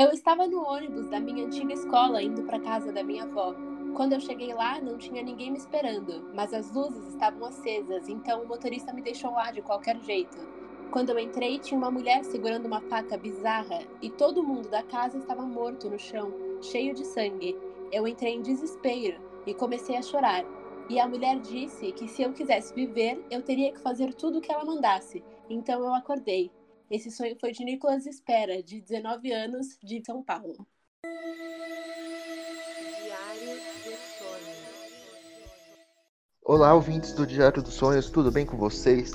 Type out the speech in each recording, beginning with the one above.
Eu estava no ônibus da minha antiga escola indo para casa da minha avó. Quando eu cheguei lá, não tinha ninguém me esperando, mas as luzes estavam acesas, então o motorista me deixou lá de qualquer jeito. Quando eu entrei, tinha uma mulher segurando uma faca bizarra e todo mundo da casa estava morto no chão, cheio de sangue. Eu entrei em desespero e comecei a chorar. E a mulher disse que se eu quisesse viver, eu teria que fazer tudo o que ela mandasse. Então eu acordei. Esse sonho foi de Nicolas Espera, de 19 anos, de São Paulo. Diário do Sonho. Olá, ouvintes do Diário dos Sonhos, tudo bem com vocês?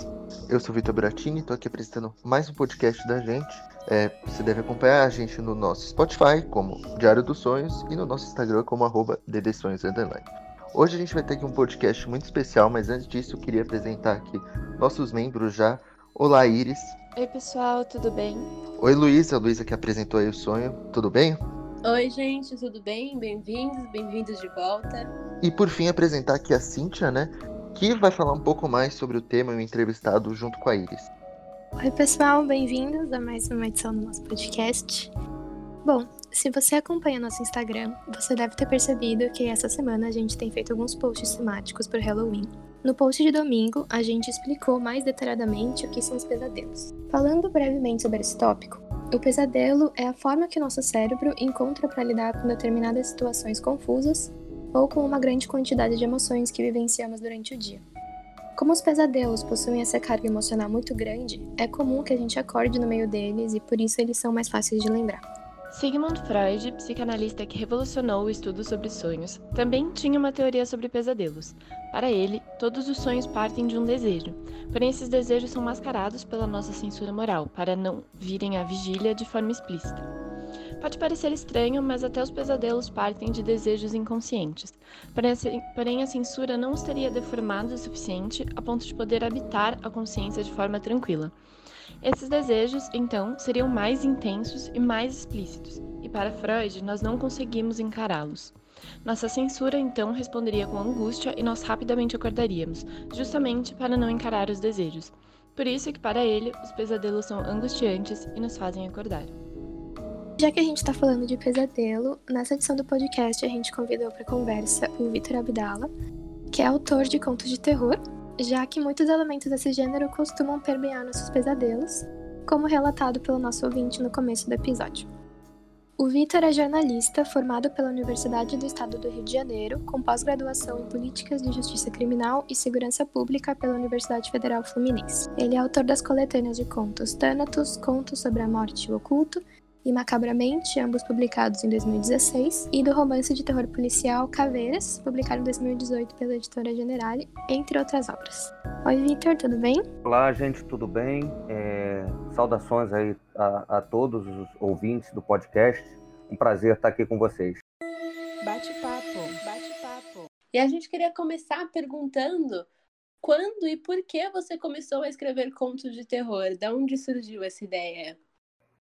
Eu sou Vitor Bratini, estou aqui apresentando mais um podcast da gente. É, você deve acompanhar a gente no nosso Spotify, como Diário dos Sonhos, e no nosso Instagram, como arroba DDSonhos Hoje a gente vai ter aqui um podcast muito especial, mas antes disso eu queria apresentar aqui nossos membros já. Olá, Iris. Oi, pessoal, tudo bem? Oi, Luísa. A Luísa que apresentou aí o sonho. Tudo bem? Oi, gente, tudo bem? Bem-vindos, bem-vindos de volta. E por fim, apresentar aqui a Cíntia, né? Que vai falar um pouco mais sobre o tema e o entrevistado junto com a Iris. Oi, pessoal, bem-vindos a mais uma edição do nosso podcast. Bom, se você acompanha nosso Instagram, você deve ter percebido que essa semana a gente tem feito alguns posts temáticos para Halloween. No post de domingo, a gente explicou mais detalhadamente o que são os pesadelos. Falando brevemente sobre esse tópico, o pesadelo é a forma que nosso cérebro encontra para lidar com determinadas situações confusas ou com uma grande quantidade de emoções que vivenciamos durante o dia. Como os pesadelos possuem essa carga emocional muito grande, é comum que a gente acorde no meio deles e por isso eles são mais fáceis de lembrar. Sigmund Freud, psicanalista que revolucionou o estudo sobre sonhos, também tinha uma teoria sobre pesadelos. Para ele, todos os sonhos partem de um desejo, porém esses desejos são mascarados pela nossa censura moral, para não virem à vigília de forma explícita. Pode parecer estranho, mas até os pesadelos partem de desejos inconscientes. Porém, a censura não os teria deformado o suficiente a ponto de poder habitar a consciência de forma tranquila. Esses desejos, então, seriam mais intensos e mais explícitos, e para Freud nós não conseguimos encará-los. Nossa censura então responderia com angústia e nós rapidamente acordaríamos, justamente para não encarar os desejos. Por isso que para ele os pesadelos são angustiantes e nos fazem acordar. Já que a gente está falando de pesadelo, nessa edição do podcast a gente convidou para conversa o Vitor Abdala, que é autor de contos de terror já que muitos elementos desse gênero costumam permear nossos pesadelos, como relatado pelo nosso ouvinte no começo do episódio. O Vitor é jornalista formado pela Universidade do Estado do Rio de Janeiro, com pós-graduação em Políticas de Justiça Criminal e Segurança Pública pela Universidade Federal Fluminense. Ele é autor das coletâneas de contos Thanatos, Contos sobre a Morte e o Oculto, e Macabramente, ambos publicados em 2016, e do romance de terror policial Caveiras, publicado em 2018 pela editora Generale, entre outras obras. Oi, Victor, tudo bem? Olá, gente, tudo bem? É... Saudações aí a, a todos os ouvintes do podcast. Um prazer estar aqui com vocês. Bate-papo, bate-papo. E a gente queria começar perguntando quando e por que você começou a escrever contos de terror? Da onde surgiu essa ideia?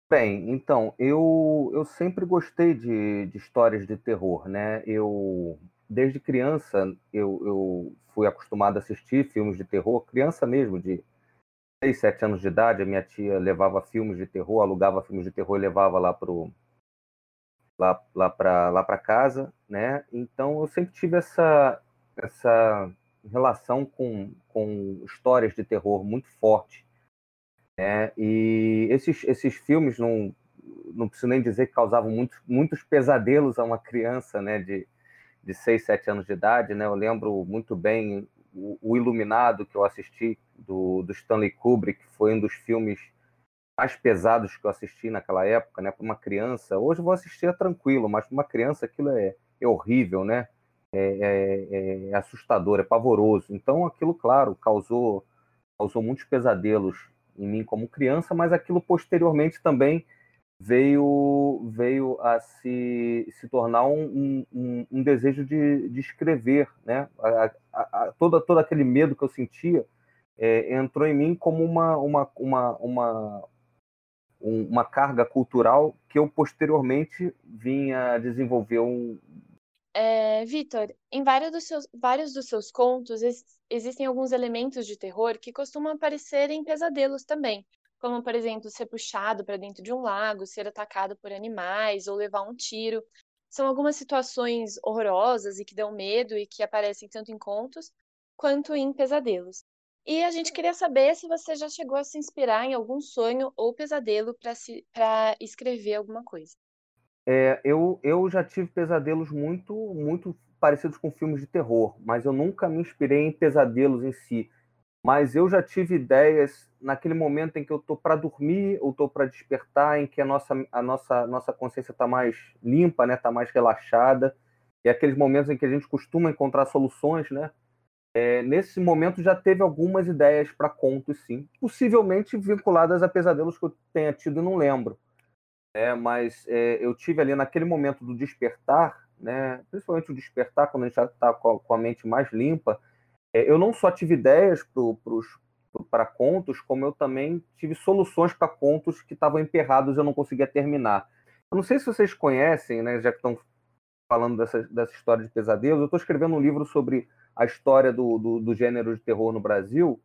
Bem, então, eu, eu sempre gostei de, de histórias de terror, né? Eu, desde criança, eu, eu fui acostumado a assistir filmes de terror, criança mesmo, de 6, 7 anos de idade, a minha tia levava filmes de terror, alugava filmes de terror e levava lá pro lá, lá para lá para casa, né? Então eu sempre tive essa essa relação com, com histórias de terror muito forte. Né? E esses, esses filmes, não, não preciso nem dizer que causavam muitos, muitos pesadelos a uma criança né, de, de 6, 7 anos de idade. Né? Eu lembro muito bem o, o Iluminado, que eu assisti, do, do Stanley Kubrick, foi um dos filmes mais pesados que eu assisti naquela época, né? Para uma criança, hoje eu vou assistir é tranquilo, mas para uma criança aquilo é, é horrível, né? É, é, é, assustador, é pavoroso. Então aquilo, claro, causou causou muitos pesadelos em mim como criança, mas aquilo posteriormente também veio veio a se, se tornar um, um, um desejo de, de escrever, né? A, a, a, todo, todo aquele medo que eu sentia é, entrou em mim como uma, uma, uma, uma, uma carga cultural que eu posteriormente vinha desenvolver um, é, Vitor, em vários dos, seus, vários dos seus contos ex existem alguns elementos de terror que costumam aparecer em pesadelos também. como, por exemplo, ser puxado para dentro de um lago, ser atacado por animais ou levar um tiro. São algumas situações horrorosas e que dão medo e que aparecem tanto em contos quanto em pesadelos. E a gente queria saber se você já chegou a se inspirar em algum sonho ou pesadelo para escrever alguma coisa. É, eu, eu já tive pesadelos muito, muito parecidos com filmes de terror, mas eu nunca me inspirei em pesadelos em si. Mas eu já tive ideias naquele momento em que eu estou para dormir ou estou para despertar, em que a nossa, a nossa, nossa consciência está mais limpa, né, está mais relaxada, e aqueles momentos em que a gente costuma encontrar soluções, né? É, nesse momento já teve algumas ideias para contos, sim, possivelmente vinculadas a pesadelos que eu tenha tido e não lembro. É, mas é, eu tive ali naquele momento do despertar, né, principalmente o despertar, quando a gente já está com, com, a mente mais limpa, é, eu não só tive ideias para contos, como eu também tive soluções para contos que estavam emperrados e eu não conseguia terminar. Eu não sei se vocês conhecem, né, já que estão falando dessa, dessa história de pesadelos, eu estou escrevendo um livro sobre a história do, do, do, gênero de terror no Brasil,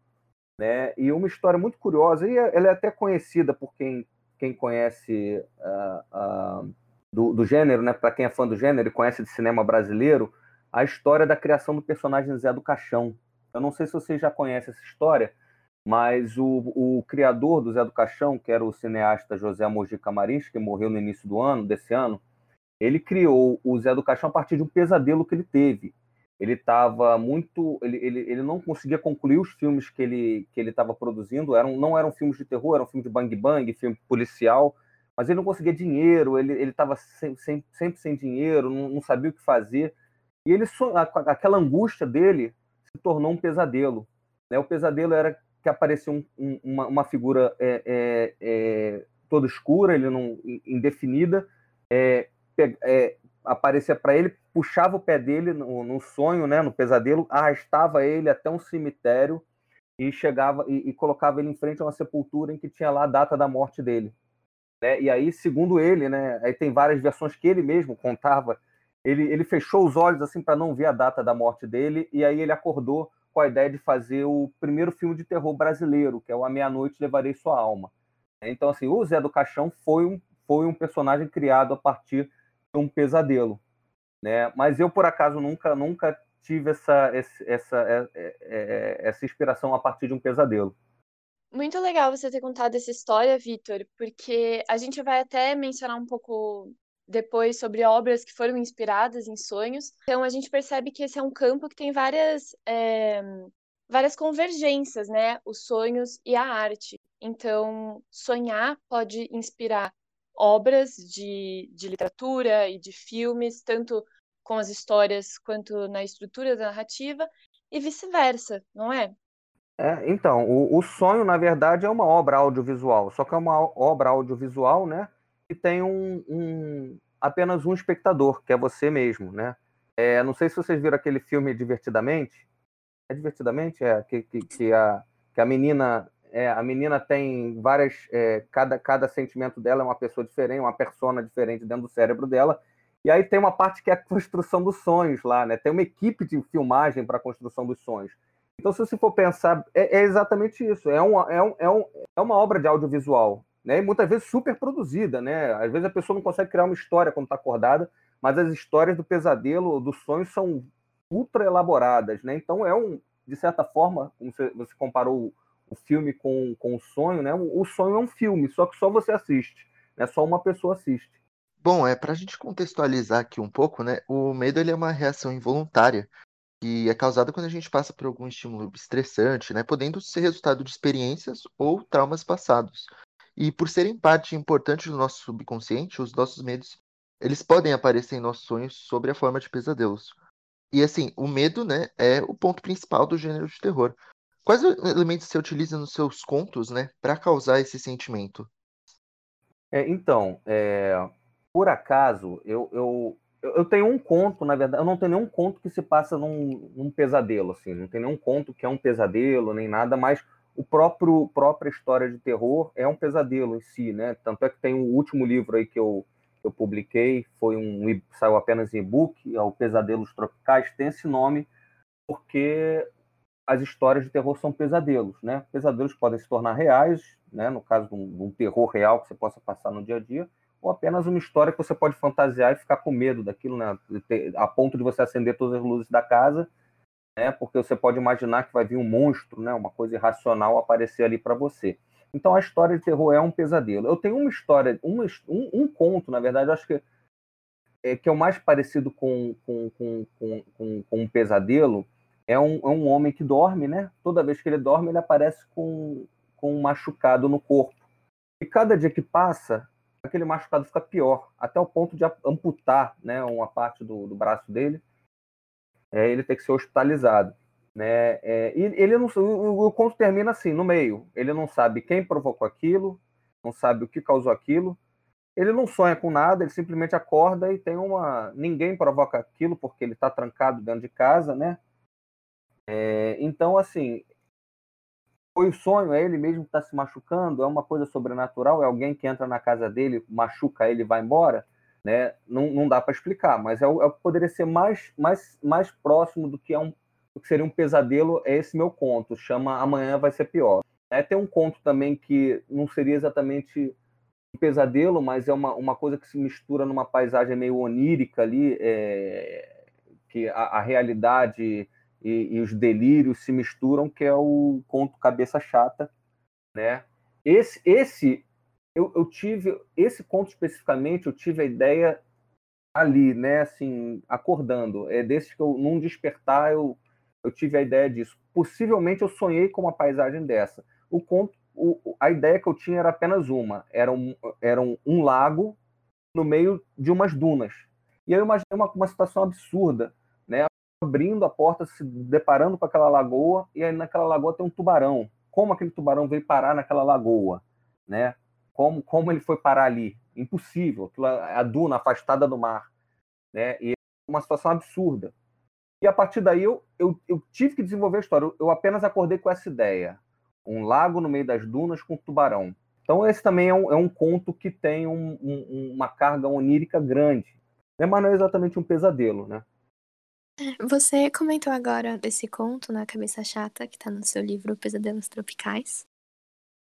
né? E uma história muito curiosa, e ela é até conhecida por quem, quem conhece uh, uh, do, do, gênero, né? Para quem é fã do gênero e conhece de cinema brasileiro, a história da criação do personagem Zé do Caixão. Eu não sei se vocês já conhecem essa história, mas o, o criador do Zé do Caixão, que era o cineasta José Mojica Marins, que morreu no início do ano, desse ano, ele criou o Zé do Caixão a partir de um pesadelo que ele teve ele estava muito ele, ele, ele não conseguia concluir os filmes que ele que ele estava produzindo. Eram não eram filmes de terror eram filmes de bang bang filme policial. Mas ele não conseguia dinheiro ele estava sempre, sempre, sempre, sem dinheiro não, não, sabia o que fazer. E ele aquela angústia dele se tornou um pesadelo né? O pesadelo era que aparecia um, um, uma, uma, figura é, é, é, toda escura ele não indefinida é, é, aparecia para ele, puxava o pé dele no, no, sonho, né, no pesadelo, arrastava ele até um cemitério e chegava e, e, colocava ele em frente a uma sepultura em que tinha lá a data da morte dele. Né? E aí, segundo ele, né, aí tem várias versões que ele mesmo contava, ele, ele fechou os olhos assim para não ver a data da morte dele e aí ele acordou com a ideia de fazer o primeiro filme de terror brasileiro, que é o A Meia-Noite Levarei Sua Alma. Então, assim, o Zé do Caixão foi um, foi um personagem criado a partir um pesadelo, né? Mas eu por acaso nunca nunca tive essa essa é, é, é, essa inspiração a partir de um pesadelo. Muito legal você ter contado essa história, Vitor, porque a gente vai até mencionar um pouco depois sobre obras que foram inspiradas em sonhos. Então a gente percebe que esse é um campo que tem várias é, várias convergências, né? Os sonhos e a arte. Então sonhar pode inspirar obras de, de literatura e de filmes, tanto com as histórias quanto na estrutura da narrativa, e vice-versa, não é? é então, o, o, sonho, na verdade, é uma obra audiovisual, só que é uma obra audiovisual, né? Que tem um, um apenas um espectador, que é você mesmo, né? É, não sei se vocês viram aquele filme Divertidamente. É Divertidamente? É, que, que, que, a, que a menina é, a menina tem várias. É, cada, cada sentimento dela é uma pessoa diferente, uma persona diferente dentro do cérebro dela. E aí tem uma parte que é a construção dos sonhos lá, né? Tem uma equipe de filmagem para a construção dos sonhos. Então, se você for pensar, é, é exatamente isso. É, uma, é, um, é, um, é uma obra de audiovisual, né? E muitas vezes super produzida, né? Às vezes a pessoa não consegue criar uma história quando está acordada, mas as histórias do pesadelo, dos sonhos, são ultra elaboradas, né? Então é um, de certa forma, como você comparou o filme com, com o sonho, né? O, sonho é um filme, só que só você assiste, né? Só uma pessoa assiste. Bom, é para a gente contextualizar aqui um pouco, né? O medo ele é uma reação involuntária que é causada quando a gente passa por algum estímulo estressante, né? Podendo ser resultado de experiências ou traumas passados. E por serem parte importante do nosso subconsciente, os nossos medos eles podem aparecer em nossos sonhos sob a forma de pesadelos. E assim, o medo, né, é o ponto principal do gênero de terror. Quais elementos você utiliza nos seus contos, né, para causar esse sentimento? É, então, é, por acaso, eu, eu, eu tenho um conto, na verdade, eu não tenho nenhum conto que se passa num, num pesadelo, assim, não tem nenhum conto que é um pesadelo, nem nada, mas o próprio própria história de terror é um pesadelo em si, né? Tanto é que tem o um último livro aí que eu, eu publiquei, foi um saiu apenas em e-book, é o Pesadelos Tropicais, tem esse nome porque as histórias de terror são pesadelos, né? Pesadelos podem se tornar reais, né? No caso de um, de um, terror real que você possa passar no dia a dia, ou apenas uma história que você pode fantasiar e ficar com medo daquilo, né? A ponto de você acender todas as luzes da casa, né? Porque você pode imaginar que vai vir um monstro, né? Uma coisa irracional aparecer ali para você. Então a história de terror é um pesadelo. Eu tenho uma história, uma, um, um conto, na verdade, acho que é, que é o mais parecido com, com, com, com, com um pesadelo, é um, é um homem que dorme, né? Toda vez que ele dorme, ele aparece com, com um machucado no corpo. E cada dia que passa, aquele machucado fica pior, até o ponto de amputar né, uma parte do, do braço dele, é, ele tem que ser hospitalizado. Né? É, e ele não, o, o conto termina assim, no meio. Ele não sabe quem provocou aquilo, não sabe o que causou aquilo. Ele não sonha com nada, ele simplesmente acorda e tem uma. Ninguém provoca aquilo porque ele está trancado dentro de casa, né? É, então, assim, foi o sonho, é ele mesmo que está se machucando, é uma coisa sobrenatural, é alguém que entra na casa dele, machuca ele e vai embora, né? Não, não dá para explicar, mas é o, é o, que poderia ser mais, mais, mais próximo do que, é um, do que seria um pesadelo, é esse meu conto, chama Amanhã Vai Ser Pior. É, tem um conto também que não seria exatamente um pesadelo, mas é uma, uma coisa que se mistura numa paisagem meio onírica ali, é, que a, a realidade e, e, os delírios se misturam, que é o conto Cabeça Chata, né? Esse, esse eu, eu tive, esse conto especificamente, eu tive a ideia ali, né? Assim, acordando. É desse que eu, num despertar, eu, eu tive a ideia disso. Possivelmente eu sonhei com uma paisagem dessa. O conto, o, a ideia que eu tinha era apenas uma: era um, era um, um lago no meio de umas dunas. E eu imaginei uma, uma situação absurda? Abrindo a porta, se deparando com aquela lagoa, e aí naquela lagoa tem um tubarão. Como aquele tubarão veio parar naquela lagoa, né? Como, como ele foi parar ali? Impossível. A duna afastada do mar, né? E é uma situação absurda. E a partir daí eu, eu, eu tive que desenvolver a história. Eu, apenas acordei com essa ideia. Um lago no meio das dunas com tubarão. Então esse também é um, é um conto que tem um, um, uma carga onírica grande. Mas não é exatamente um pesadelo, né? Você comentou agora desse conto na Cabeça Chata, que tá no seu livro Pesadelos Tropicais.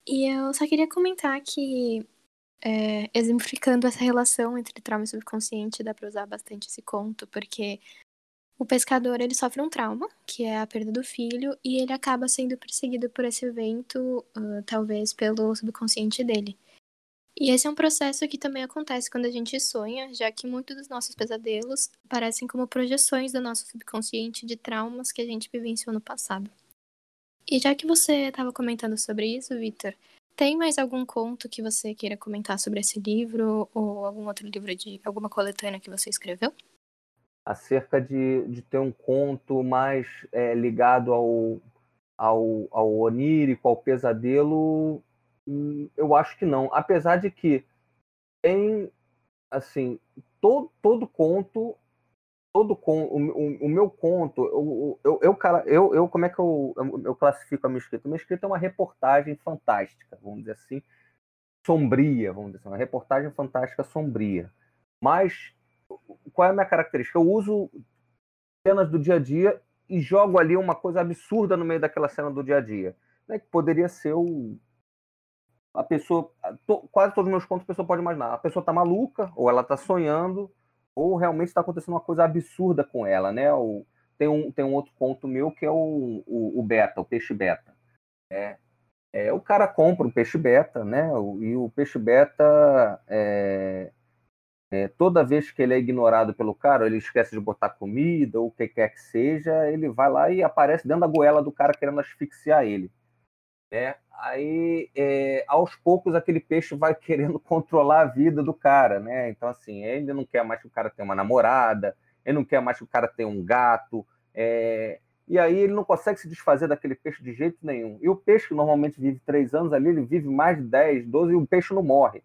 E eu só queria comentar que, é, exemplificando essa relação entre trauma e subconsciente, dá pra usar bastante esse conto, porque o pescador ele sofre um trauma, que é a perda do filho, e ele acaba sendo perseguido por esse evento, uh, talvez pelo subconsciente dele. E esse é um processo que também acontece quando a gente sonha, já que muitos dos nossos pesadelos parecem como projeções do nosso subconsciente de traumas que a gente vivenciou no passado. E já que você estava comentando sobre isso, Victor, tem mais algum conto que você queira comentar sobre esse livro ou algum outro livro de alguma coletânea que você escreveu? Acerca de, de ter um conto mais é, ligado ao, ao, ao onírico, ao pesadelo, eu acho que não. Apesar de que tem, assim, todo, todo conto, todo con, o, o, o meu conto, eu, eu, eu, eu, eu, como é que eu, eu classifico a minha escrita? A minha escrita é uma reportagem fantástica, vamos dizer assim, sombria, vamos dizer assim, uma reportagem fantástica sombria. Mas qual é a minha característica? Eu uso cenas do dia a dia e jogo ali uma coisa absurda no meio daquela cena do dia a dia. Né? Que poderia ser o a pessoa, to, quase todos os meus contos a pessoa pode imaginar, a pessoa está maluca, ou ela está sonhando, ou realmente está acontecendo uma coisa absurda com ela, né? O, tem, um, tem um outro conto meu que é o, o, o beta, o peixe beta. É, é, o cara compra um peixe beta, né? E o peixe beta, é, é, toda vez que ele é ignorado pelo cara, ele esquece de botar comida ou o que quer que seja, ele vai lá e aparece dentro da goela do cara querendo asfixiar ele. Né? Aí, é, aos poucos, aquele peixe vai querendo controlar a vida do cara, né? Então, assim, ele não quer mais que o cara tenha uma namorada, ele não quer mais que o cara tenha um gato, é... e aí ele não consegue se desfazer daquele peixe de jeito nenhum. E o peixe, que normalmente vive três anos ali, ele vive mais de 10, 12 e o peixe não morre.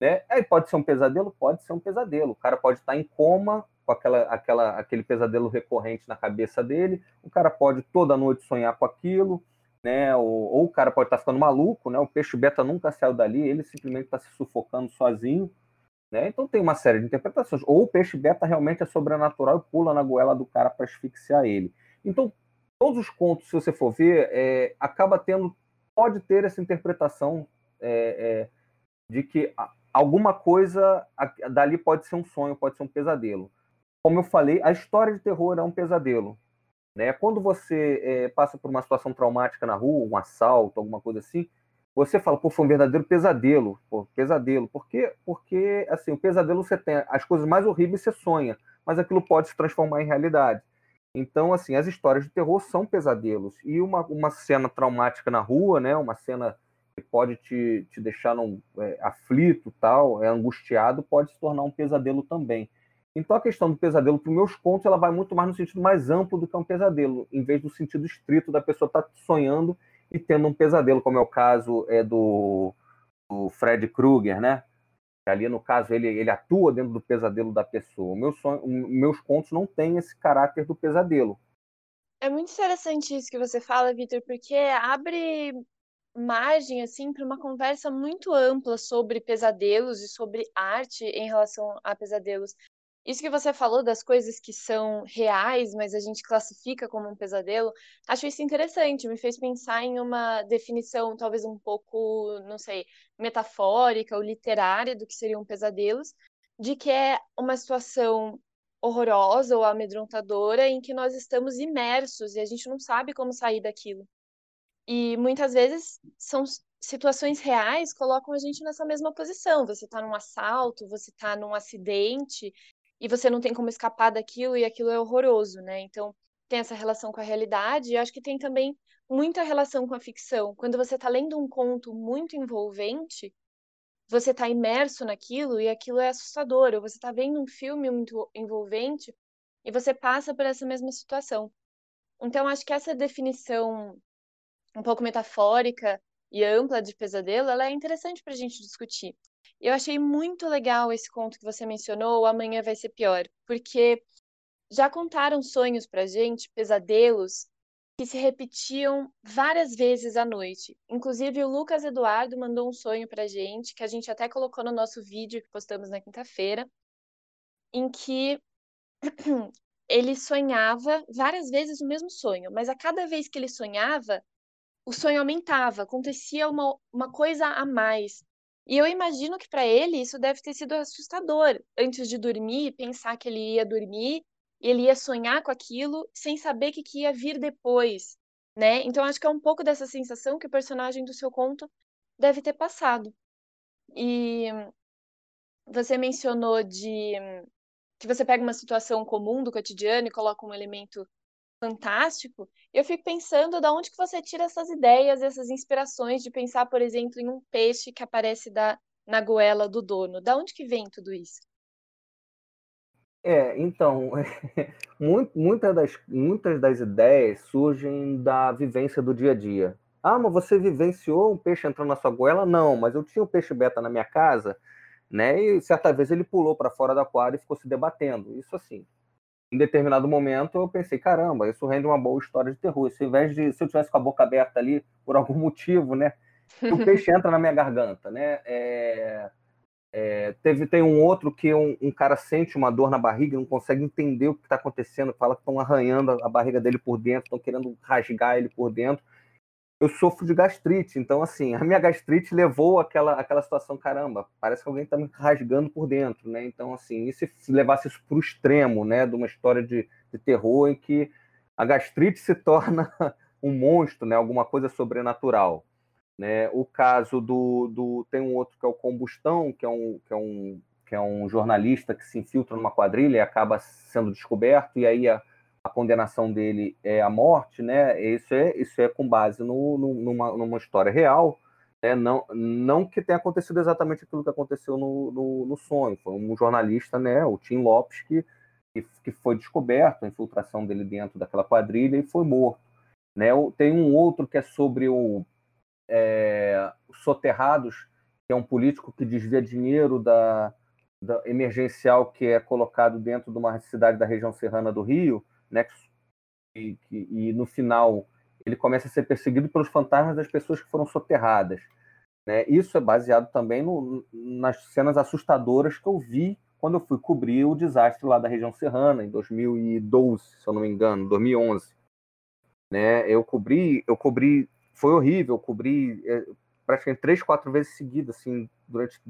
Né? Aí pode ser um pesadelo? Pode ser um pesadelo. O cara pode estar em coma com aquela, aquela, aquele pesadelo recorrente na cabeça dele, o cara pode toda noite sonhar com aquilo, né? Ou, ou, o cara pode estar tá ficando maluco, né? O peixe beta nunca saiu dali, ele simplesmente está se sufocando sozinho, né? Então tem uma série de interpretações. Ou o peixe beta realmente é sobrenatural e pula na goela do cara para asfixiar ele. Então todos os contos, se você for ver, é, acaba tendo, pode ter essa interpretação é, é, de que alguma coisa dali pode ser um sonho, pode ser um pesadelo. Como eu falei, a história de terror é um pesadelo. Né? Quando você é, passa por uma situação traumática na rua, um assalto, alguma coisa assim, você fala, pô, foi um verdadeiro pesadelo, pô, pesadelo. Por quê? Porque, assim, o pesadelo você tem as coisas mais horríveis você sonha, mas aquilo pode se transformar em realidade. Então, assim, as histórias de terror são pesadelos. E uma, uma cena traumática na rua, né, uma cena que pode te, te deixar num, é, aflito, tal, é angustiado, pode se tornar um pesadelo também. Então a questão do pesadelo, para os meus contos, ela vai muito mais no sentido mais amplo do que um pesadelo, em vez do sentido estrito da pessoa estar tá sonhando e tendo um pesadelo, como é o caso é do, do Fred Krueger, né? Ali, no caso, ele, ele atua dentro do pesadelo da pessoa. Meu sonho, meus contos não têm esse caráter do pesadelo. É muito interessante isso que você fala, Vitor, porque abre margem assim para uma conversa muito ampla sobre pesadelos e sobre arte em relação a pesadelos. Isso que você falou das coisas que são reais, mas a gente classifica como um pesadelo, acho isso interessante. Me fez pensar em uma definição, talvez um pouco, não sei, metafórica ou literária do que seriam pesadelos, de que é uma situação horrorosa ou amedrontadora em que nós estamos imersos e a gente não sabe como sair daquilo. E muitas vezes são situações reais colocam a gente nessa mesma posição. Você está num assalto, você está num acidente e você não tem como escapar daquilo e aquilo é horroroso, né? Então tem essa relação com a realidade. E acho que tem também muita relação com a ficção. Quando você está lendo um conto muito envolvente, você está imerso naquilo e aquilo é assustador. Ou você está vendo um filme muito envolvente e você passa por essa mesma situação. Então acho que essa definição um pouco metafórica e ampla de pesadelo, ela é interessante para a gente discutir. Eu achei muito legal esse conto que você mencionou, Amanhã Vai Ser Pior, porque já contaram sonhos para gente, pesadelos, que se repetiam várias vezes à noite. Inclusive, o Lucas Eduardo mandou um sonho para gente, que a gente até colocou no nosso vídeo que postamos na quinta-feira, em que ele sonhava várias vezes o mesmo sonho, mas a cada vez que ele sonhava, o sonho aumentava, acontecia uma, uma coisa a mais. E eu imagino que para ele isso deve ter sido assustador. Antes de dormir, pensar que ele ia dormir, ele ia sonhar com aquilo sem saber o que, que ia vir depois, né? Então acho que é um pouco dessa sensação que o personagem do seu conto deve ter passado. E você mencionou de que você pega uma situação comum do cotidiano e coloca um elemento fantástico, eu fico pensando da onde que você tira essas ideias, essas inspirações de pensar, por exemplo, em um peixe que aparece da, na goela do dono. Da onde que vem tudo isso? É, então, muitas das, muitas das ideias surgem da vivência do dia a dia. Ah, mas você vivenciou um peixe entrando na sua goela? Não, mas eu tinha um peixe beta na minha casa, né? E certa vez ele pulou para fora do aquário e ficou se debatendo. Isso assim, em determinado momento eu pensei, caramba, isso rende uma boa história de terror. Se, ao invés de, se eu tivesse com a boca aberta ali, por algum motivo, né? O peixe entra na minha garganta, né? É, é, teve, tem um outro que um, um, cara sente uma dor na barriga, não consegue entender o que está acontecendo, fala que estão arranhando a barriga dele por dentro, estão querendo rasgar ele por dentro eu sofro de gastrite. Então, assim, a minha gastrite levou aquela, aquela situação, caramba, parece que alguém está me rasgando por dentro, né? Então, assim, e se levasse isso para o extremo, né, de uma história de, de terror em que a gastrite se torna um monstro, né, alguma coisa sobrenatural. Né? O caso do, do. Tem um outro que é o Combustão, que é um, que é um, que é um jornalista que se infiltra numa quadrilha e acaba sendo descoberto, e aí a, a condenação dele é a morte, né? Isso é, isso é com base no, no, numa, numa história real, né? não, não que tenha acontecido exatamente aquilo que aconteceu no, no, no sonho. Foi um jornalista, né? O Tim Lopes, que, que, que, foi descoberto, a infiltração dele dentro daquela quadrilha e foi morto. Né? Tem um outro que é sobre o é, Soterrados, que é um político que desvia dinheiro da, da emergencial que é colocado dentro de uma cidade da região serrana do Rio, né? E, e, no final ele começa a ser perseguido pelos fantasmas das pessoas que foram soterradas. Né? Isso é baseado também no, nas cenas assustadoras que eu vi quando eu fui cobrir o desastre lá da região serrana, em 2012, se eu não me engano, 2011. né? Eu cobri, eu cobri, foi horrível, eu cobri é, praticamente três, quatro vezes seguidas, assim, durante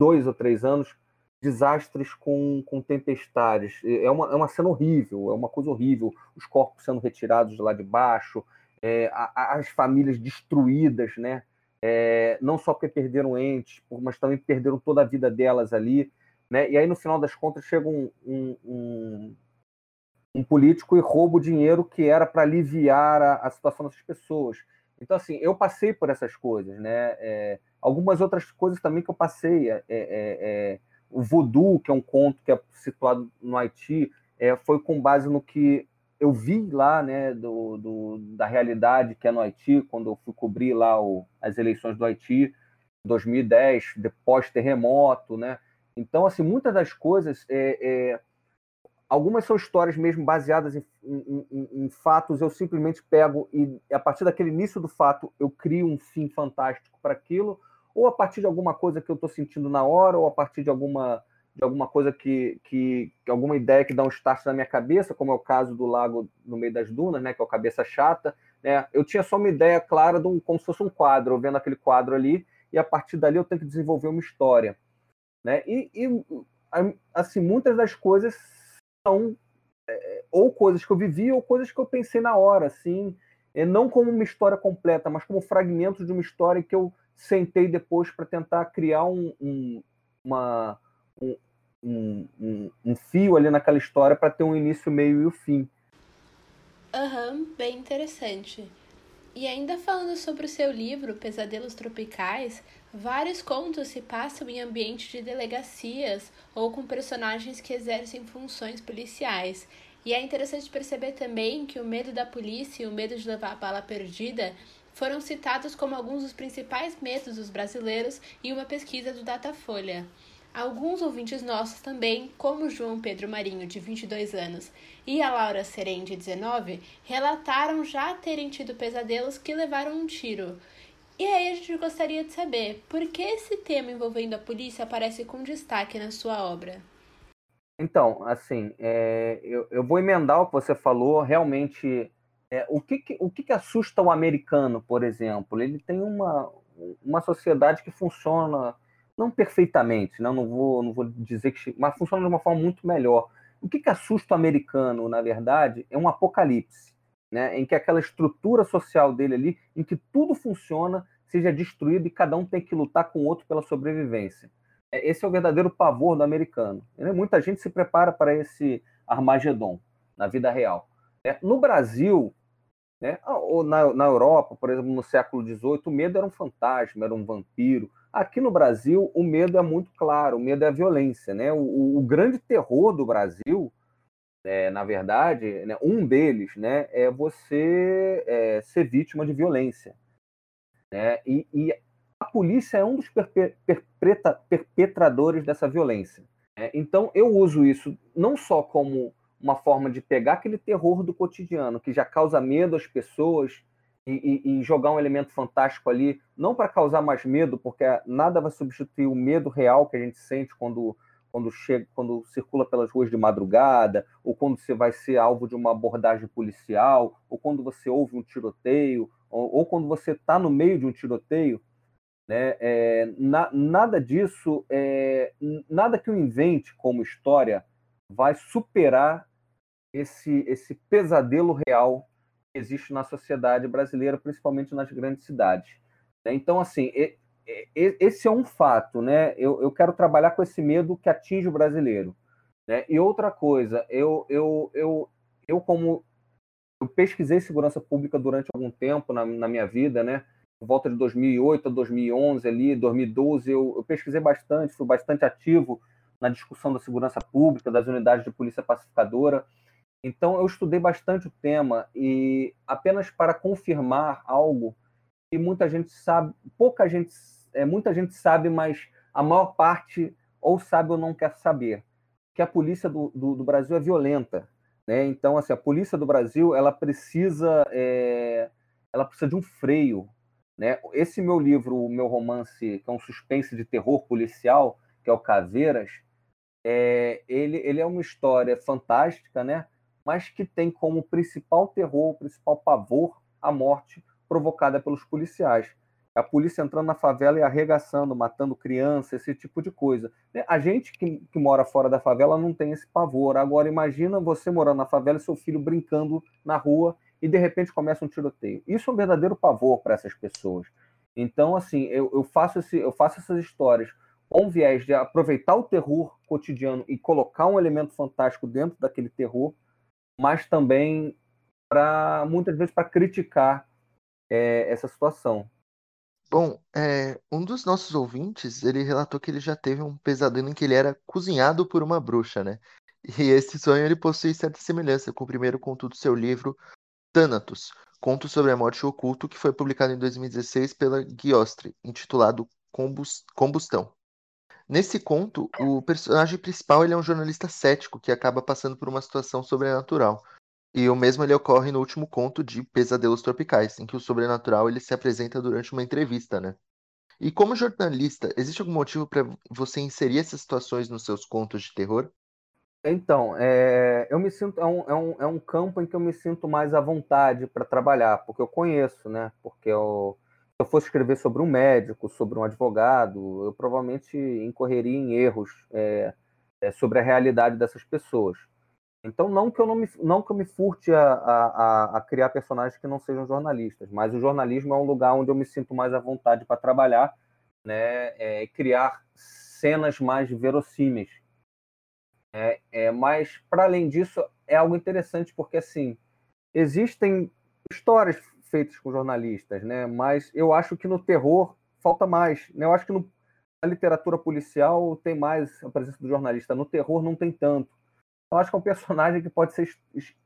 dois ou três anos, desastres com, com tempestades. É uma, é uma cena horrível, é uma coisa horrível. Os corpos sendo retirados de lá de baixo, é, a, as famílias destruídas, né? É, não só porque perderam entes, mas também perderam toda a vida delas ali. Né? E aí, no final das contas, chega um, um, um, um político e rouba o dinheiro que era para aliviar a, a, situação dessas pessoas. Então, assim, eu passei por essas coisas. Né? É, algumas outras coisas também que eu passei. É, é, é o Voodoo, que é um conto que é situado no Haiti, é, foi com base no que eu vi lá, né, do, do, da realidade que é no Haiti, quando eu fui cobrir lá o, as eleições do Haiti, 2010, depois terremoto, né? Então, assim, muitas das coisas, é, é, algumas são histórias mesmo baseadas em, em, em, em, fatos, eu simplesmente pego e a partir daquele início do fato eu crio um fim fantástico para aquilo, ou a partir de alguma coisa que eu estou sentindo na hora, ou a partir de alguma de alguma coisa que, que, alguma ideia que dá um start na minha cabeça, como é o caso do lago no meio das dunas, né, que é o cabeça chata, né? Eu tinha só uma ideia clara de um, como se fosse um quadro, vendo aquele quadro ali e a partir dali eu tenho que desenvolver uma história, né? E, e assim muitas das coisas são é, ou coisas que eu vivi ou coisas que eu pensei na hora, assim, e não como uma história completa, mas como fragmentos de uma história que eu sentei depois para tentar criar um, um, uma, um, um, um, fio ali naquela história para ter um início, meio e o fim. Aham, uhum, bem interessante. E ainda falando sobre o seu livro, Pesadelos Tropicais, vários contos se passam em ambiente de delegacias ou com personagens que exercem funções policiais. E é interessante perceber também que o medo da polícia e o medo de levar a bala perdida foram citados como alguns dos principais medos dos brasileiros em uma pesquisa do Datafolha. Alguns ouvintes nossos também, como João Pedro Marinho, de 22 anos, e a Laura Serem, de 19, relataram já terem tido pesadelos que levaram um tiro. E aí a gente gostaria de saber por que esse tema envolvendo a polícia aparece com destaque na sua obra. Então, assim, é, eu, eu, vou emendar o que você falou. Realmente, é, o, que, que o que, que assusta o americano, por exemplo? Ele tem uma, uma sociedade que funciona não perfeitamente, não, não, vou, não vou dizer que. Mas funciona de uma forma muito melhor. O que, que assusta o americano, na verdade, é um apocalipse, né? em que aquela estrutura social dele ali, em que tudo funciona, seja destruído e cada um tem que lutar com o outro pela sobrevivência. É, esse é o verdadeiro pavor do americano. Muita gente se prepara para esse Armagedon na vida real. É, no Brasil, né, ou na, na Europa, por exemplo, no século XVIII, o medo era um fantasma, era um vampiro, Aqui no Brasil, o medo é muito claro, o medo é a violência. Né? O, o grande terror do Brasil, é, na verdade, né, um deles né, é você é, ser vítima de violência. Né? E, e, polícia é um dos perpe perpetradores dessa violência. Né? Então, eu uso isso não só como uma forma de pegar aquele terror do cotidiano, que já causa medo às pessoas, e, e, jogar um elemento fantástico ali, não para causar mais medo, porque nada vai substituir o medo real que a gente sente quando quando chega, quando circula pelas ruas de madrugada, ou quando você vai ser alvo de uma abordagem policial, ou quando você ouve um tiroteio, ou, ou quando você está no meio de um tiroteio, né? É, na, nada disso, é, nada que eu invente como história vai superar esse, esse pesadelo real existe na sociedade brasileira, principalmente nas grandes cidades. Né? Então, assim, esse é um fato, né? Eu, eu quero trabalhar com esse medo que atinge o brasileiro. Né? E outra coisa, eu, eu, eu, eu como eu pesquisei segurança pública durante algum tempo na, na minha vida, né? Por volta de 2008 a 2011 ali, 2012, eu, eu pesquisei bastante, fui bastante ativo na discussão da segurança pública, das unidades de polícia pacificadora. Então, eu estudei bastante o tema e apenas para confirmar algo que muita gente sabe, pouca gente, é, muita gente sabe, mas a maior parte ou sabe ou não quer saber, que a polícia do, do, do Brasil é violenta. Né? Então, assim, a polícia do Brasil ela precisa, é, ela precisa de um freio. Né? Esse meu livro, o meu romance, que é um suspense de terror policial, que é o Caveiras, é, ele, ele é uma história fantástica, né? mas que tem como principal terror, principal pavor, a morte provocada pelos policiais. A polícia entrando na favela e arregaçando, matando criança, esse tipo de coisa. A gente que, que mora fora da favela não tem esse pavor. Agora, imagina você morando na favela e seu filho brincando na rua e de repente começa um tiroteio. Isso é um verdadeiro pavor para essas pessoas. Então, assim, eu, eu, faço esse, eu faço essas histórias com viés de aproveitar o terror cotidiano e colocar um elemento fantástico dentro daquele terror, mas também para muitas vezes para criticar é, essa situação. Bom, é, um dos nossos ouvintes, ele relatou que ele já teve um pesadelo em que ele era cozinhado por uma bruxa, né? E esse sonho ele possui certa semelhança com o primeiro conto do seu livro Thanatos, conto sobre a morte oculto, que foi publicado em 2016 pela Giostre, intitulado Combustão. Nesse conto, o personagem principal ele é um jornalista cético que acaba passando por uma situação sobrenatural. E o mesmo ele ocorre no último conto de Pesadelos Tropicais, em que o sobrenatural ele se apresenta durante uma entrevista, né? E como jornalista, existe algum motivo para você inserir essas situações nos seus contos de terror? Então, é, eu me sinto é um, é, um, é um campo em que eu me sinto mais à vontade para trabalhar, porque eu conheço, né? Porque eu, se eu fosse escrever sobre um médico, sobre um advogado, eu provavelmente incorreria em erros é, é, sobre a realidade dessas pessoas. Então, não que eu não me, não que eu me furte a, a, a, criar personagens que não sejam jornalistas, mas o jornalismo é um lugar onde eu me sinto mais à vontade para trabalhar, né, é, criar cenas mais verossímeis. É, é, mas, para além disso, é algo interessante, porque, assim, existem histórias feitas com jornalistas, né, mas eu acho que no terror falta mais. Né? Eu acho que no, na literatura policial tem mais a presença do jornalista, no terror não tem tanto eu acho que é um personagem que pode ser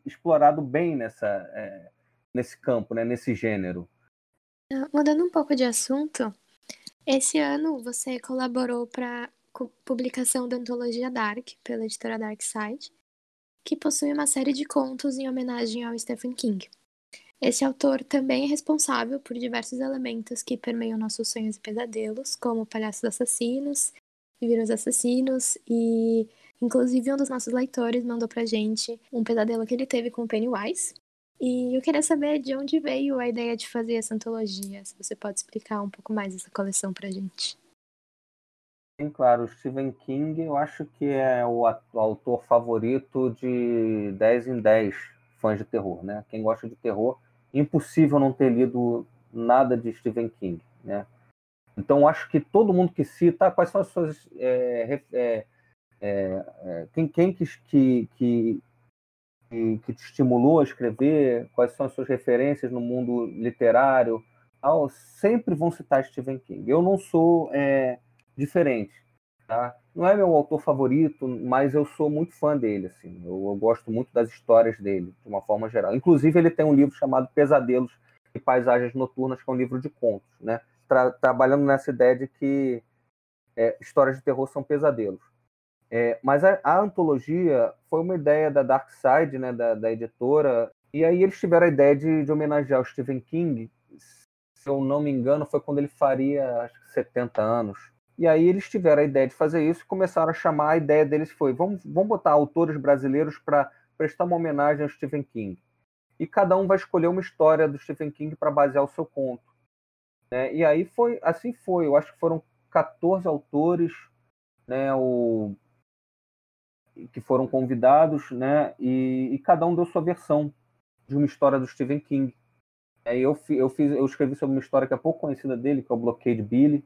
explorado bem nessa, é, nesse campo, né, nesse gênero. Ah, mudando um pouco de assunto, esse ano você colaborou para publicação da antologia Dark, pela editora Dark Side, que possui uma série de contos em homenagem ao Stephen King. Esse autor também é responsável por diversos elementos que permeiam nossos sonhos e pesadelos, como palhaços assassinos, vírus assassinos e Inclusive, um dos nossos leitores mandou pra gente um pesadelo que ele teve com o Pennywise. E eu queria saber de onde veio a ideia de fazer essa antologia. Se você pode explicar um pouco mais essa coleção pra gente. Sim, claro. O Stephen King, eu acho que é o autor favorito de 10 em 10 fãs de terror, né? Quem gosta de terror, impossível não ter lido nada de Stephen King, né? Então, acho que todo mundo que cita quais são as suas é, é, é, é, quem, quem que, que, que, que, te estimulou a escrever, quais são as suas referências no mundo literário, sempre vão citar Stephen King. Eu não sou é, diferente. Tá? Não é meu autor favorito, mas eu sou muito fã dele. Assim. Eu, eu, gosto muito das histórias dele, de uma forma geral. Inclusive, ele tem um livro chamado Pesadelos e Paisagens Noturnas, que é um livro de contos, né? Tra trabalhando nessa ideia de que é, histórias de terror são pesadelos. É, mas a, a, antologia foi uma ideia da Dark Side, né, da, da editora, e aí eles tiveram a ideia de, de, homenagear o Stephen King, se eu não me engano, foi quando ele faria acho que 70 anos. E aí eles tiveram a ideia de fazer isso e começaram a chamar, a ideia deles foi, vamos, vamos botar autores brasileiros para prestar uma homenagem ao Stephen King. E cada um vai escolher uma história do Stephen King para basear o seu conto. Né? E aí foi, assim foi, eu acho que foram 14 autores, né, o que foram convidados, né? E, e, cada um deu sua versão de uma história do Stephen King. É, eu, eu, fiz, eu escrevi sobre uma história que é pouco conhecida dele, que é o Blockade Billy,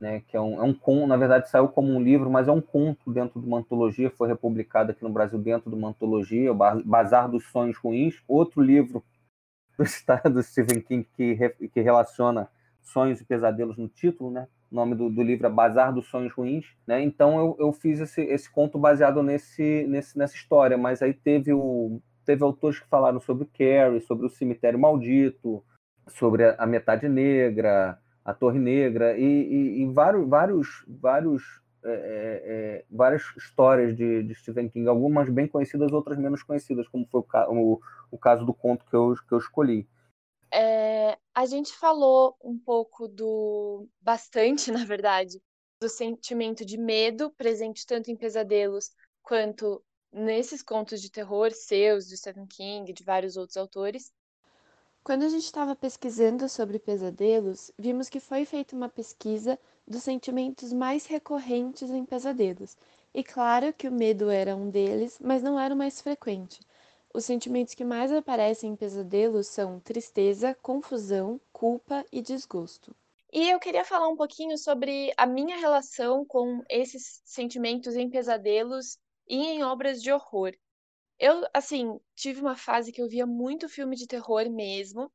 né? Que é um, é um conto, na verdade saiu como um livro, mas é um conto dentro de uma antologia, foi republicado aqui no Brasil dentro de uma antologia, o Bazar dos Sonhos Ruins, outro livro do, do Stephen King que, que relaciona sonhos e pesadelos no título, né? O nome do, do, livro é Bazar dos Sonhos Ruins, né? Então eu, eu fiz esse, esse conto baseado nesse, nesse, nessa história, mas aí teve o teve autores que falaram sobre Carrie, sobre o Cemitério Maldito, sobre a, a Metade Negra, a Torre Negra e, e, e vários vários vários é, é, é várias histórias de, de, Stephen King, algumas bem conhecidas, outras menos conhecidas, como foi o, o, o caso do conto que eu, que eu escolhi. É, a gente falou um pouco do. bastante, na verdade, do sentimento de medo presente tanto em pesadelos quanto nesses contos de terror seus, do Stephen King, de vários outros autores. Quando a gente estava pesquisando sobre pesadelos, vimos que foi feita uma pesquisa dos sentimentos mais recorrentes em pesadelos. E claro que o medo era um deles, mas não era o mais frequente. Os sentimentos que mais aparecem em pesadelos são tristeza, confusão, culpa e desgosto. E eu queria falar um pouquinho sobre a minha relação com esses sentimentos em pesadelos e em obras de horror. Eu, assim, tive uma fase que eu via muito filme de terror mesmo,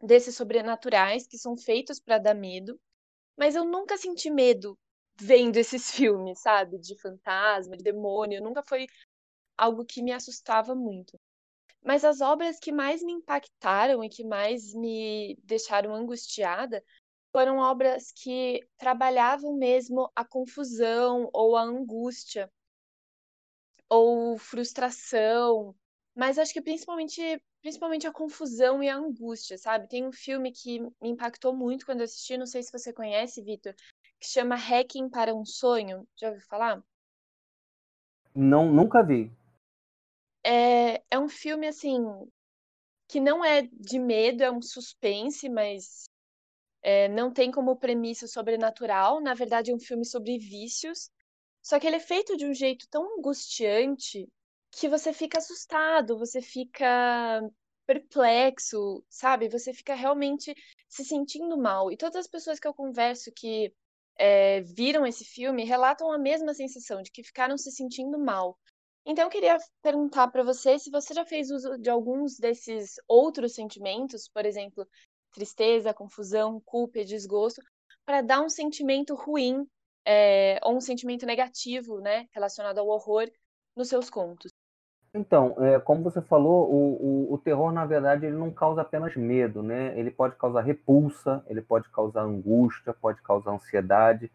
desses sobrenaturais que são feitos para dar medo, mas eu nunca senti medo vendo esses filmes, sabe? De fantasma, de demônio, nunca foi algo que me assustava muito. Mas as obras que mais me impactaram e que mais me deixaram angustiada foram obras que trabalhavam mesmo a confusão ou a angústia ou frustração, mas acho que principalmente principalmente a confusão e a angústia, sabe? Tem um filme que me impactou muito quando eu assisti, não sei se você conhece, Vitor, que chama Hacking para um Sonho. Já ouviu falar? Não, nunca vi. É, é um filme assim que não é de medo, é um suspense, mas é, não tem como premissa sobrenatural. Na verdade, é um filme sobre vícios. Só que ele é feito de um jeito tão angustiante que você fica assustado, você fica perplexo, sabe? Você fica realmente se sentindo mal. E todas as pessoas que eu converso que é, viram esse filme relatam a mesma sensação de que ficaram se sentindo mal. Então eu queria perguntar para você se você já fez uso de alguns desses outros sentimentos, por exemplo, tristeza, confusão, culpa e desgosto, para dar um sentimento ruim é, ou um sentimento negativo, né, relacionado ao horror nos seus contos. Então, é, como você falou, o, o, o, terror, na verdade, ele não causa apenas medo, né? Ele pode causar repulsa, ele pode causar angústia, pode causar ansiedade.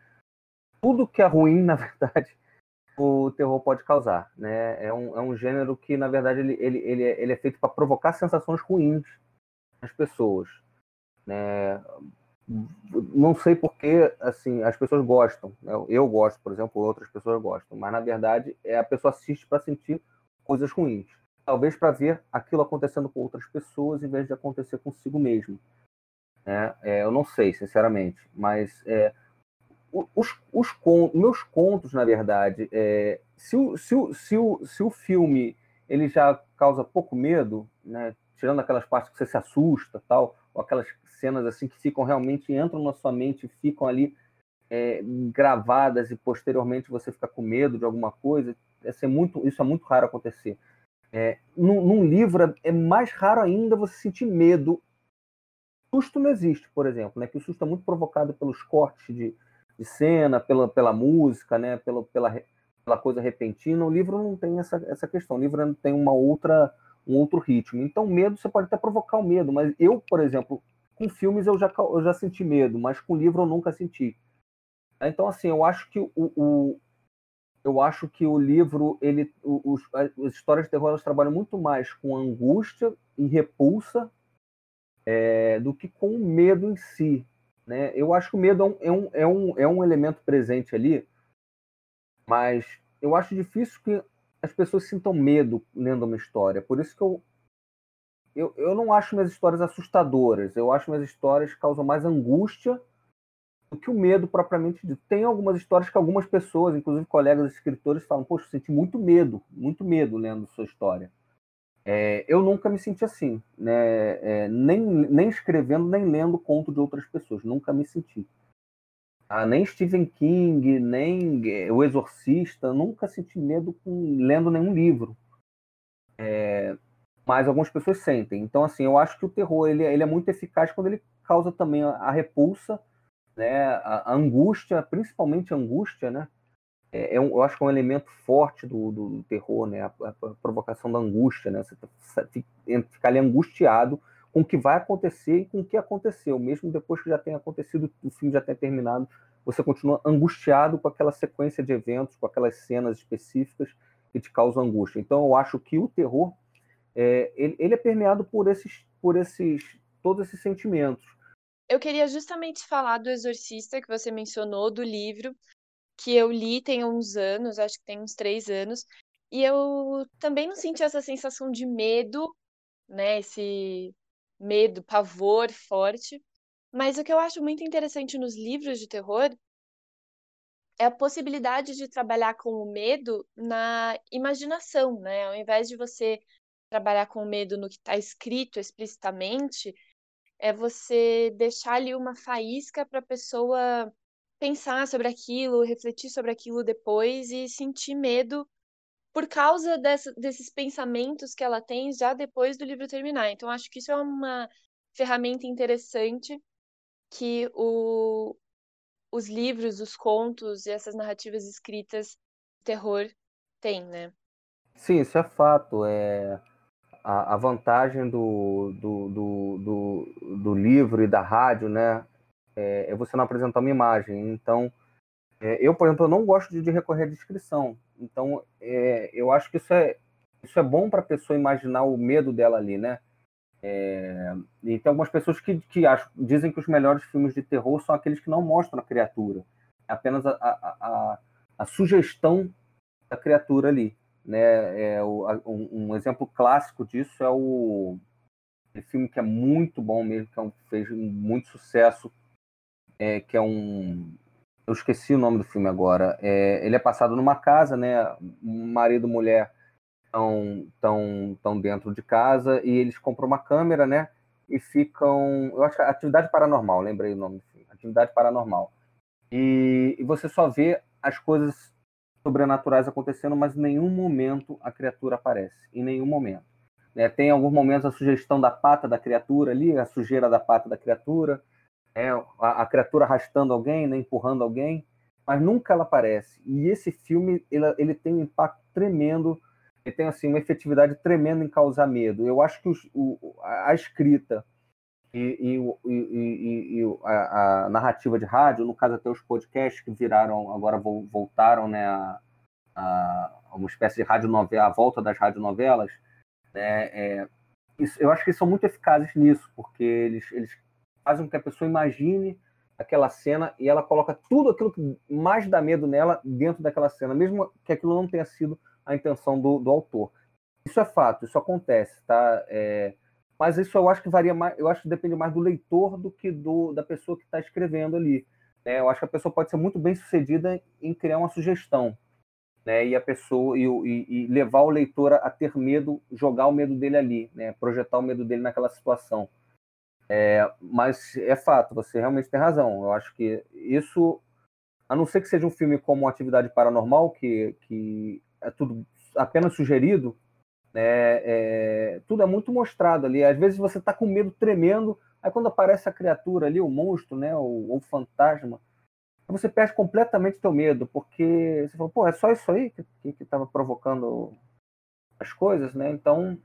Tudo que é ruim, na verdade, o terror pode causar, né? É um, é um gênero que, na verdade, ele, ele, ele, é, ele é feito para provocar sensações ruins nas pessoas, né? Não sei porque, assim, as pessoas gostam. Né? Eu gosto, por exemplo, outras pessoas gostam, mas, na verdade, é a pessoa assiste para sentir coisas ruins. Talvez para ver aquilo acontecendo com outras pessoas em vez de acontecer consigo mesmo. É, é, eu não sei, sinceramente, mas é, os, os contos, meus contos, na verdade, é, se, o, se, o, se, o, se o filme ele já causa pouco medo, né, tirando aquelas partes que você se assusta, tal, ou aquelas cenas assim que ficam realmente entram na sua mente, ficam ali é, gravadas e posteriormente você fica com medo de alguma coisa, é muito, isso é muito raro acontecer. É, num, num, livro é mais raro ainda você sentir medo. Susto não existe, por exemplo, né? Que o susto é muito provocado pelos cortes de, de cena, pela, pela música, né? Pela, pela, pela coisa repentina. O livro não tem essa, essa questão. O livro tem uma outra, um outro ritmo. Então, medo você pode até provocar o medo, mas eu, por exemplo, com filmes eu já, eu já senti medo, mas com livro eu nunca senti. Então, assim, eu acho que o, o eu acho que o livro, ele, os, as histórias de terror, elas trabalham muito mais com angústia e repulsa é, do que com o medo em si. Né? Eu acho que o medo é um, é, um, é, um, é elemento presente ali, mas eu acho difícil que as pessoas sintam medo lendo uma história. Por isso que eu, eu, eu não acho minhas histórias assustadoras. Eu acho minhas histórias causam mais angústia do que o medo propriamente dito. Tem algumas histórias que algumas pessoas, inclusive colegas escritores, falam: Poxa, eu senti muito medo, muito medo lendo sua história. É, eu nunca me senti assim, né? É, nem, nem escrevendo, nem lendo conto de outras pessoas, nunca me senti. Ah, nem Stephen King, nem é, O Exorcista, nunca senti medo com, lendo nenhum livro. É, mas algumas pessoas sentem. Então, assim, eu acho que o terror ele, ele é muito eficaz quando ele causa também a, a repulsa né? A, a angústia, principalmente a angústia, né? É, é um, eu acho que é um elemento forte do, do, do terror, né? A, a, provocação da angústia, né? Você tá, ficar ali angustiado com o que vai acontecer e com o que aconteceu, mesmo depois que já tenha acontecido, o filme já tenha terminado, você continua angustiado com aquela sequência de eventos, com aquelas cenas específicas que te causam angústia. Então, eu acho que o terror é, ele, ele é permeado por esses, por esses, todos esses sentimentos eu queria justamente falar do Exorcista que você mencionou, do livro, que eu li tem uns anos, acho que tem uns três anos, E eu também não senti essa sensação de medo, né? Esse medo, pavor forte. Mas o que eu acho muito interessante nos livros de terror é a possibilidade de trabalhar com o medo na imaginação, né? Ao invés de você trabalhar com medo no que está escrito explicitamente, é você deixar ali uma faísca para a pessoa pensar sobre aquilo, refletir sobre aquilo depois e sentir medo por causa dessa, desses pensamentos que ela tem já depois do livro terminar. Então, acho que isso é uma ferramenta interessante que o, os livros, os contos e essas narrativas escritas de terror têm, né? Sim, isso é fato. É a, a vantagem do, do, do, do, do livro e da rádio, né? É, é você não apresentar uma imagem. Então, é, eu, por exemplo, eu não gosto de, de recorrer à descrição. Então, é, eu acho que isso é, isso é bom para a pessoa imaginar o medo dela ali, né? É, e tem algumas pessoas que, que acham, dizem que os melhores filmes de terror são aqueles que não mostram a criatura. É apenas a, a, a, a sugestão da criatura ali. Né? É, um, um, exemplo clássico disso é o filme que é muito bom mesmo, que é um, fez muito sucesso, é, que é um eu esqueci o nome do filme agora. É, ele é passado numa casa, né? Marido e mulher estão tão, tão dentro de casa e eles compram uma câmera, né? E ficam. Eu acho que é Atividade Paranormal, lembrei o nome do filme. Atividade Paranormal. E, e você só vê as coisas sobrenaturais acontecendo, mas em nenhum momento a criatura aparece. Em nenhum momento. É, tem alguns momentos a sugestão da pata da criatura ali, a sujeira da pata da criatura é, a, a, criatura arrastando alguém, né, empurrando alguém, mas nunca ela aparece. E esse filme ele, ele tem um impacto tremendo, ele tem assim uma efetividade tremenda em causar medo. Eu acho que os, o, a escrita e, e, e, e a, a, narrativa de rádio, no caso até os podcasts que viraram, agora voltaram né, a, a uma espécie de rádio novela, a volta das radionovelas, né, é, isso, eu acho que eles são muito eficazes nisso, porque eles, eles fazem com que a pessoa imagine aquela cena e ela coloca tudo aquilo que mais dá medo nela dentro daquela cena, mesmo que aquilo não tenha sido a intenção do, do autor. Isso é fato, isso acontece, tá? É, mas isso eu acho que varia mais, eu acho que depende mais do leitor do que do, da pessoa que está escrevendo ali. Né? Eu acho que a pessoa pode ser muito bem sucedida em criar uma sugestão, né? E a pessoa e, e, e levar o leitor a, ter medo, jogar o medo dele ali, né? Projetar o medo dele naquela situação. É, mas é fato, você realmente tem razão. Eu acho que isso, a não ser que seja um filme como Atividade Paranormal, que, que é tudo apenas sugerido, né, é, tudo é muito mostrado ali. Às vezes você está com medo tremendo, aí quando aparece a criatura ali, o monstro, né, o, o fantasma, você perde completamente teu medo, porque você fala, pô, é só isso aí que estava provocando as coisas, né? Então,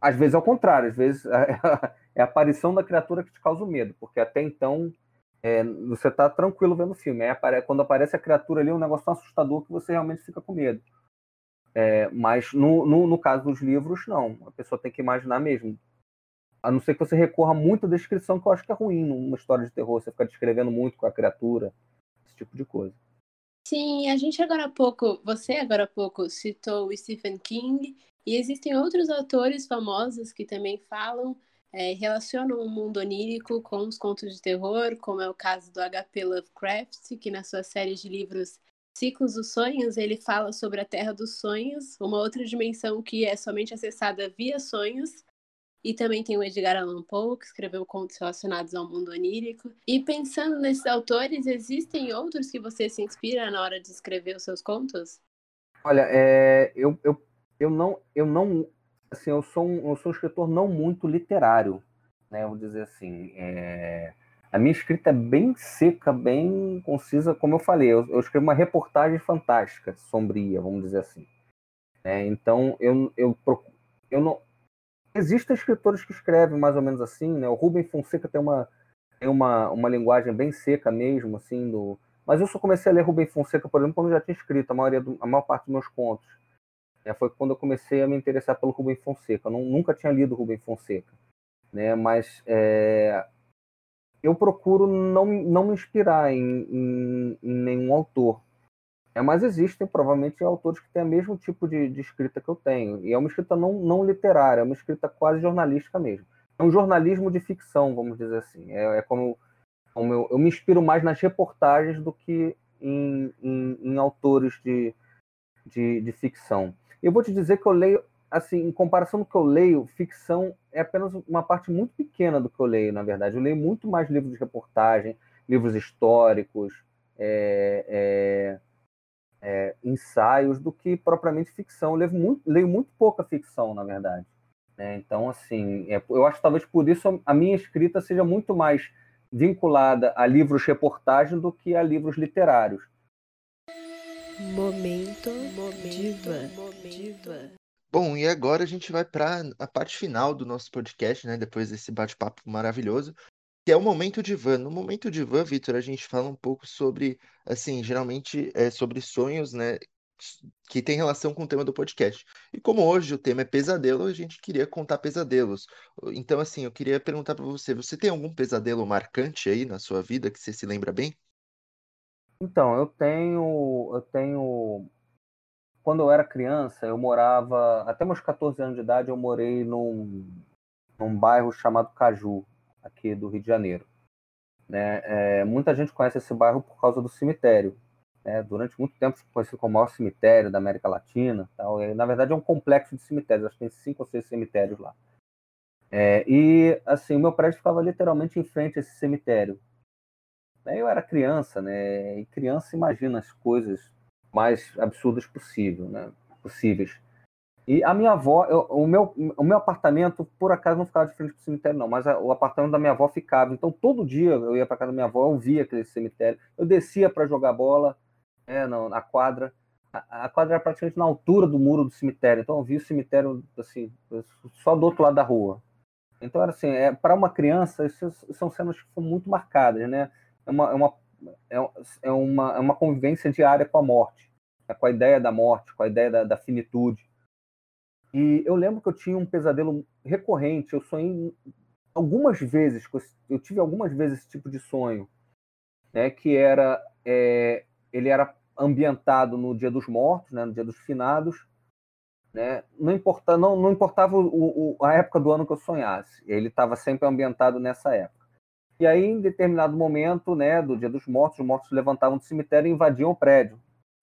às vezes é o contrário, às vezes é a aparição da criatura que te causa o medo, porque até então é, você está tranquilo vendo o filme. Aí, quando aparece a criatura ali, é um negócio tão assustador que você realmente fica com medo. É, mas no, no, no, caso dos livros, não. A pessoa tem que imaginar mesmo. A não ser que você recorra muito à descrição, que eu acho que é ruim numa história de terror. Você fica descrevendo muito com a criatura, esse tipo de coisa. Sim, a gente agora há pouco, você agora há pouco citou o Stephen King, e existem outros autores famosos que também falam é, relacionam o mundo onírico com os contos de terror, como é o caso do H.P. Lovecraft, que na sua série de livros Ciclos dos Sonhos, ele fala sobre a Terra dos Sonhos, uma outra dimensão que é somente acessada via sonhos. E também tem o Edgar Allan Poe, que escreveu contos relacionados ao mundo onírico. E pensando nesses autores, existem outros que você se inspira na hora de escrever os seus contos? Olha, é, eu, eu, eu, não, eu não assim, eu sou um, eu sou um escritor não muito literário, né? Vou dizer assim, é... a minha escrita é bem seca, bem concisa, como eu falei. Eu, eu escrevo uma reportagem fantástica, sombria, vamos dizer assim. É, então, eu, eu, eu não. Existem escritores que escrevem mais ou menos assim, né? O Rubem Fonseca tem uma tem uma, uma linguagem bem seca mesmo, assim, do. Mas eu só comecei a ler Rubem Fonseca, por exemplo, quando eu já tinha escrito a maioria do, a maior parte dos meus contos. É, foi quando eu comecei a me interessar pelo Rubem Fonseca. Eu não, nunca tinha lido Rubem Fonseca, né? Mas é, eu procuro não, não me inspirar em, em, em nenhum autor. É, mas existem, provavelmente, autores que têm o mesmo tipo de, de, escrita que eu tenho. E é uma escrita não, não literária, é uma escrita quase jornalística mesmo. É um jornalismo de ficção, vamos dizer assim. É, é como, como eu, eu, me inspiro mais nas reportagens do que em, em, em autores de, de, de, ficção. Eu vou te dizer que eu leio, assim, em comparação com o que eu leio, ficção é apenas uma parte muito pequena do que eu leio, na verdade. Eu leio muito mais livros de reportagem, livros históricos, é, é, é, ensaios do que propriamente ficção. Eu leio muito, leio muito pouca ficção, na verdade. Né? Então, assim, é, eu acho que talvez por isso a minha escrita seja muito mais vinculada a livros reportagem do que a livros literários. Momento, momento, diva. Bom, e agora a gente vai para a parte final do nosso podcast, né? Depois desse bate-papo maravilhoso, que é o momento de van. No momento de van, Vitor, a gente fala um pouco sobre, assim, geralmente é sobre sonhos, né? Que tem relação com o tema do podcast. E como hoje o tema é pesadelo, a gente queria contar pesadelos. Então, assim, eu queria perguntar para você: você tem algum pesadelo marcante aí na sua vida que você se lembra bem? Então, eu tenho, eu tenho. Quando eu era criança, eu morava. Até meus 14 anos de idade, eu morei num, num bairro chamado Caju, aqui do Rio de Janeiro. Né? É, muita gente conhece esse bairro por causa do cemitério. Né? Durante muito tempo foi conhecido como o maior cemitério da América Latina. Tal. E, na verdade, é um complexo de cemitérios. Acho que tem cinco ou seis cemitérios lá. É, e, assim, o meu prédio ficava literalmente em frente a esse cemitério. Eu era criança, né? E criança imagina as coisas mais absurdas possível, né? possíveis. E a minha avó, eu, o, meu, o meu apartamento, por acaso, não ficava de frente para o cemitério, não, mas a, o apartamento da minha avó ficava. Então, todo dia eu ia para casa da minha avó, eu via aquele cemitério. Eu descia para jogar bola né, na, na quadra. A, a, quadra era praticamente na altura do muro do cemitério. Então, eu via o cemitério assim, só do outro lado da rua. Então, era assim, é, para uma criança, isso são cenas que são muito marcadas, né? É uma, é uma, é, é uma, é uma convivência diária com a morte, né, com a ideia da morte, com a ideia da, da finitude. E eu lembro que eu tinha um pesadelo recorrente. Eu sonhei algumas vezes, eu tive algumas vezes esse tipo de sonho, né? Que era, é, ele era ambientado no Dia dos Mortos, né? No Dia dos Finados, né? Não importa, não, não importava o, o, a época do ano que eu sonhasse. Ele estava sempre ambientado nessa época. E aí, em determinado momento, né, do Dia dos Mortos, os mortos se levantavam do cemitério e invadiam o prédio.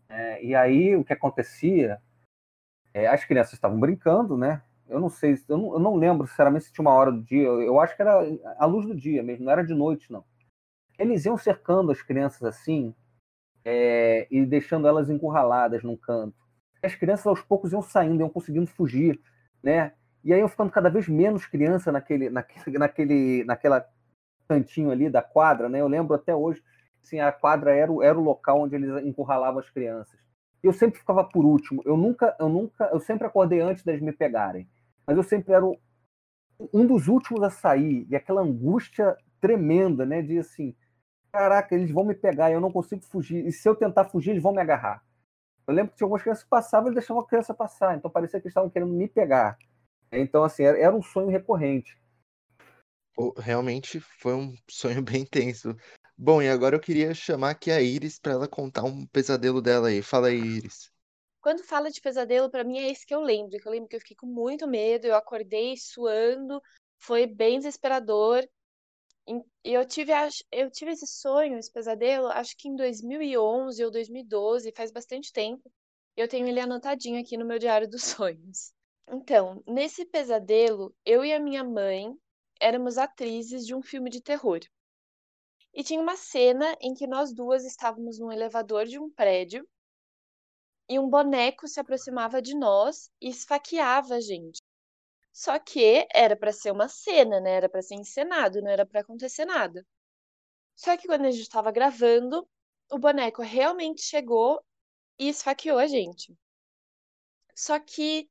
É, e aí, o que acontecia é, as crianças estavam brincando, né? Eu não sei, eu não, eu não, lembro sinceramente se tinha uma hora do dia. Eu acho que era a luz do dia mesmo, não era de noite, não. Eles iam cercando as crianças assim é, e deixando elas encurraladas num canto. As crianças aos poucos iam saindo, iam conseguindo fugir, né? E aí iam ficando cada vez menos criança naquele, naquele, naquele, naquela cantinho ali da quadra, né? Eu lembro até hoje, assim, a quadra era, era o local onde eles encurralavam as crianças eu sempre ficava por último. Eu nunca, eu nunca, eu sempre acordei antes deles me pegarem. Mas eu sempre era um dos últimos a sair. E aquela angústia tremenda, né? De assim, caraca, eles vão me pegar eu não consigo fugir. E se eu tentar fugir, eles vão me agarrar. Eu lembro que tinha algumas crianças que passavam e deixavam a criança passar. Então parecia que eles estavam querendo me pegar. Então, assim, era, era um sonho recorrente. Realmente foi um sonho bem tenso. Bom, e agora eu queria chamar aqui a Iris para ela contar um pesadelo dela aí. Fala aí, Iris. Quando fala de pesadelo, para mim é esse que eu lembro. Que eu lembro que eu fiquei com muito medo, eu acordei suando, foi bem desesperador. E eu tive, eu tive esse sonho, esse pesadelo, acho que em 2011 ou 2012, faz bastante tempo. Eu tenho ele anotadinho aqui no meu diário dos sonhos. Então, nesse pesadelo, eu e a minha mãe éramos atrizes de um filme de terror. E tinha uma cena em que nós duas estávamos no elevador de um prédio e um boneco se aproximava de nós e esfaqueava a gente. Só que era para ser uma cena, né? Era para ser encenado, não era para acontecer nada. Só que quando a gente estava gravando, o boneco realmente chegou e esfaqueou a gente. Só que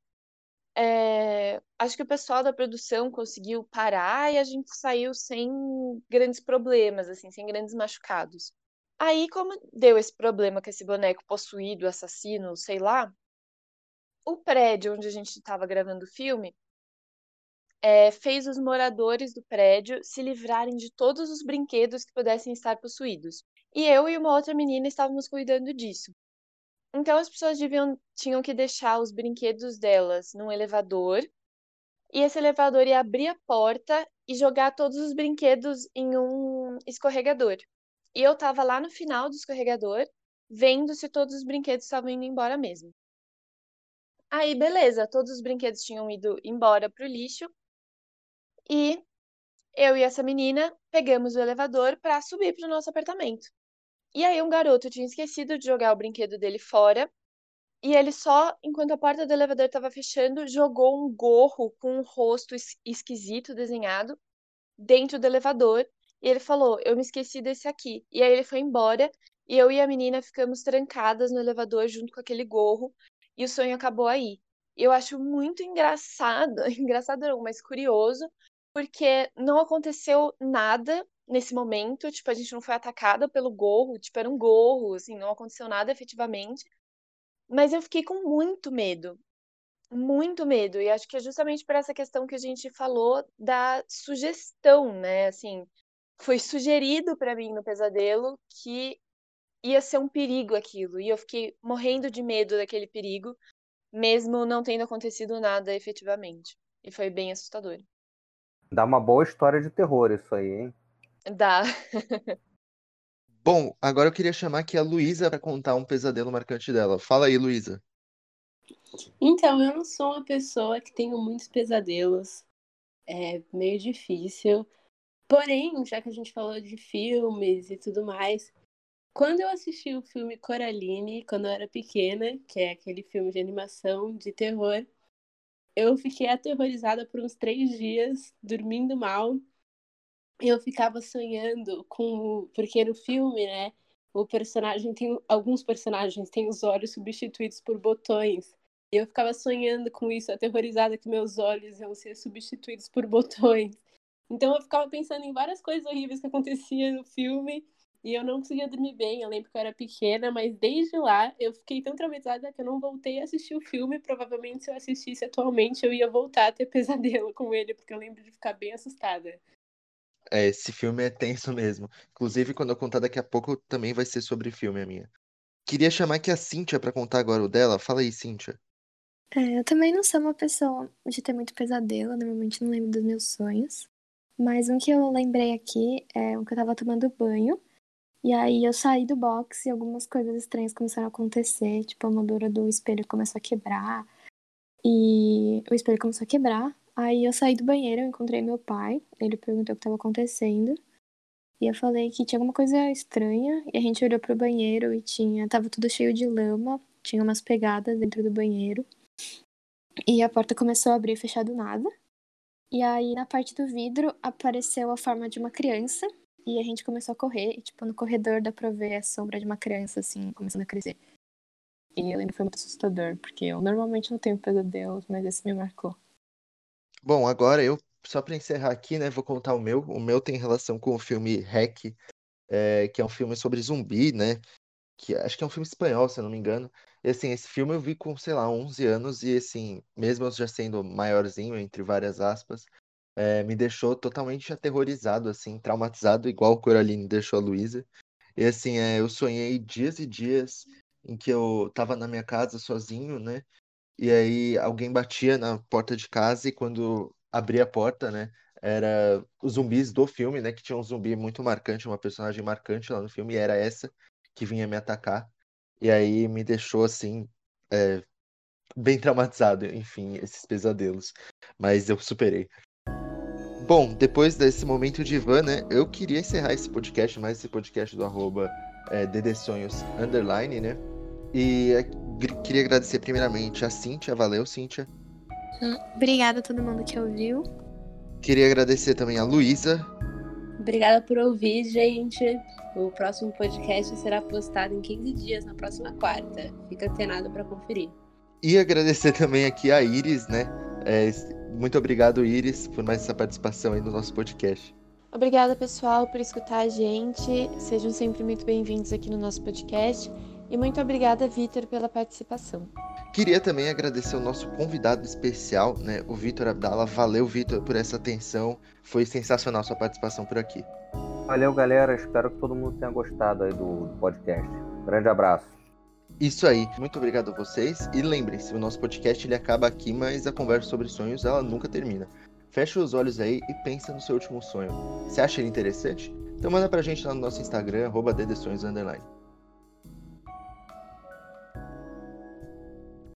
é, acho que o pessoal da produção conseguiu parar e a gente saiu sem grandes problemas, assim, sem grandes machucados. Aí, como deu esse problema com esse boneco possuído, assassino, sei lá, o prédio onde a gente estava gravando o filme é, fez os moradores do prédio se livrarem de todos os brinquedos que pudessem estar possuídos. E eu e uma outra menina estávamos cuidando disso. Então as pessoas deviam, tinham que deixar os brinquedos delas num elevador, e esse elevador ia abrir a porta e jogar todos os brinquedos em um escorregador. E eu tava lá no final do escorregador, vendo se todos os brinquedos estavam indo embora mesmo. Aí, beleza, todos os brinquedos tinham ido embora pro lixo. E eu e essa menina pegamos o elevador para subir pro nosso apartamento. E aí um garoto tinha esquecido de jogar o brinquedo dele fora. E ele só, enquanto a porta do elevador estava fechando, jogou um gorro com um rosto es- esquisito desenhado dentro do elevador. E ele falou: Eu me esqueci desse aqui. E aí ele foi embora. E eu e a menina ficamos trancadas no elevador junto com aquele gorro. E o sonho acabou aí. Eu acho muito engraçado, engraçado não, mas curioso, porque não aconteceu nada nesse momento, tipo, a gente não foi atacada pelo gorro, tipo, era um gorro, assim, não aconteceu nada efetivamente. Mas eu fiquei com muito medo, muito medo, e acho que é justamente por essa questão que a gente falou da sugestão, né? Assim, foi sugerido para mim no pesadelo que ia ser um perigo aquilo, e eu fiquei morrendo de medo daquele perigo, mesmo não tendo acontecido nada efetivamente. E foi bem assustador. Dá uma boa história de terror isso aí, hein? Dá. Bom, agora eu queria chamar aqui a Luísa para contar um pesadelo marcante dela. Fala aí, Luísa. Então, eu não sou uma pessoa que tenho muitos pesadelos. É meio difícil. Porém, já que a gente falou de filmes e tudo mais, quando eu assisti o filme Coraline, quando eu era pequena, que é aquele filme de animação de terror, eu fiquei aterrorizada por uns três dias, dormindo mal. Eu ficava sonhando com. o- Porque no filme, né? O personagem tem. Alguns personagens têm os olhos substituídos por botões. E eu ficava sonhando com isso, aterrorizada que meus olhos iam ser substituídos por botões. Então eu ficava pensando em várias coisas horríveis que aconteciam no filme e eu não conseguia dormir bem. Eu lembro que eu era pequena, mas desde lá eu fiquei tão traumatizada que eu não voltei a assistir o filme. Provavelmente se eu assistisse atualmente eu ia voltar a ter pesadelo com ele, porque eu lembro de ficar bem assustada. É, esse filme é tenso mesmo. Inclusive, quando eu contar daqui a pouco, também vai ser sobre filme a minha. Queria chamar aqui a Cíntia para contar agora o dela. Fala aí, Cíntia. É, eu também não sou uma pessoa de ter muito pesadelo, normalmente não lembro dos meus sonhos. Mas um que eu lembrei aqui é um que eu tava tomando banho. E aí eu saí do box e algumas coisas estranhas começaram a acontecer. Tipo, a moldura do espelho começou a quebrar. E o espelho começou a quebrar. Aí eu saí do banheiro, eu encontrei meu pai. Ele perguntou o que estava acontecendo. E eu falei que tinha alguma coisa estranha. E a gente olhou pro banheiro e tinha. Tava tudo cheio de lama. Tinha umas pegadas dentro do banheiro. E a porta começou a abrir e fechar do nada. E aí, na parte do vidro, apareceu a forma de uma criança. E a gente começou a correr. E, tipo, no corredor dá pra ver a sombra de uma criança, assim, começando a crescer. E eu lembro que foi muito assustador, porque eu normalmente não tenho pesadelos, mas esse me marcou. Bom, agora eu, só para encerrar aqui, né, vou contar o meu. O meu tem relação com o filme Hack, é, que é um filme sobre zumbi, né? Que acho que é um filme espanhol, se eu não me engano. E assim, esse filme eu vi com, sei lá, 11 anos e assim, mesmo eu já sendo maiorzinho, entre várias aspas, é, me deixou totalmente aterrorizado, assim, traumatizado, igual o Coraline deixou a Luísa. E assim, é, eu sonhei dias e dias em que eu tava na minha casa sozinho, né? E aí alguém batia na porta de casa e quando abria a porta, né, era os zumbis do filme, né, que tinha um zumbi muito marcante, uma personagem marcante lá no filme, e era essa que vinha me atacar. E aí me deixou assim, é, bem traumatizado, enfim, esses pesadelos. Mas eu superei. Bom, depois desse momento de Ivan, né, eu queria encerrar esse podcast, mais esse podcast do arroba é, underline, né? E gr- queria agradecer primeiramente a Cíntia, valeu Cíntia. Hum, Obrigada a todo mundo que ouviu. Queria agradecer também a Luísa. Obrigada por ouvir, gente. O próximo podcast será postado em 15 dias, na próxima quarta. Fica antenado para conferir. E agradecer também aqui a Iris, né? É, muito obrigado, Iris, por mais essa participação aí no nosso podcast. Obrigada, pessoal, por escutar a gente. Sejam sempre muito bem-vindos aqui no nosso podcast. E muito obrigada, Vitor, pela participação. Queria também agradecer o nosso convidado especial, né? O Vitor Abdala. Valeu, Vitor, por essa atenção. Foi sensacional sua participação por aqui. Valeu, galera. Espero que todo mundo tenha gostado aí do, do podcast. Grande abraço. Isso aí. Muito obrigado a vocês. E lembrem-se, o nosso podcast ele acaba aqui, mas a conversa sobre sonhos ela nunca termina. Fecha os olhos aí e pensa no seu último sonho. Você acha ele interessante? Então manda pra gente lá no nosso Instagram, arroba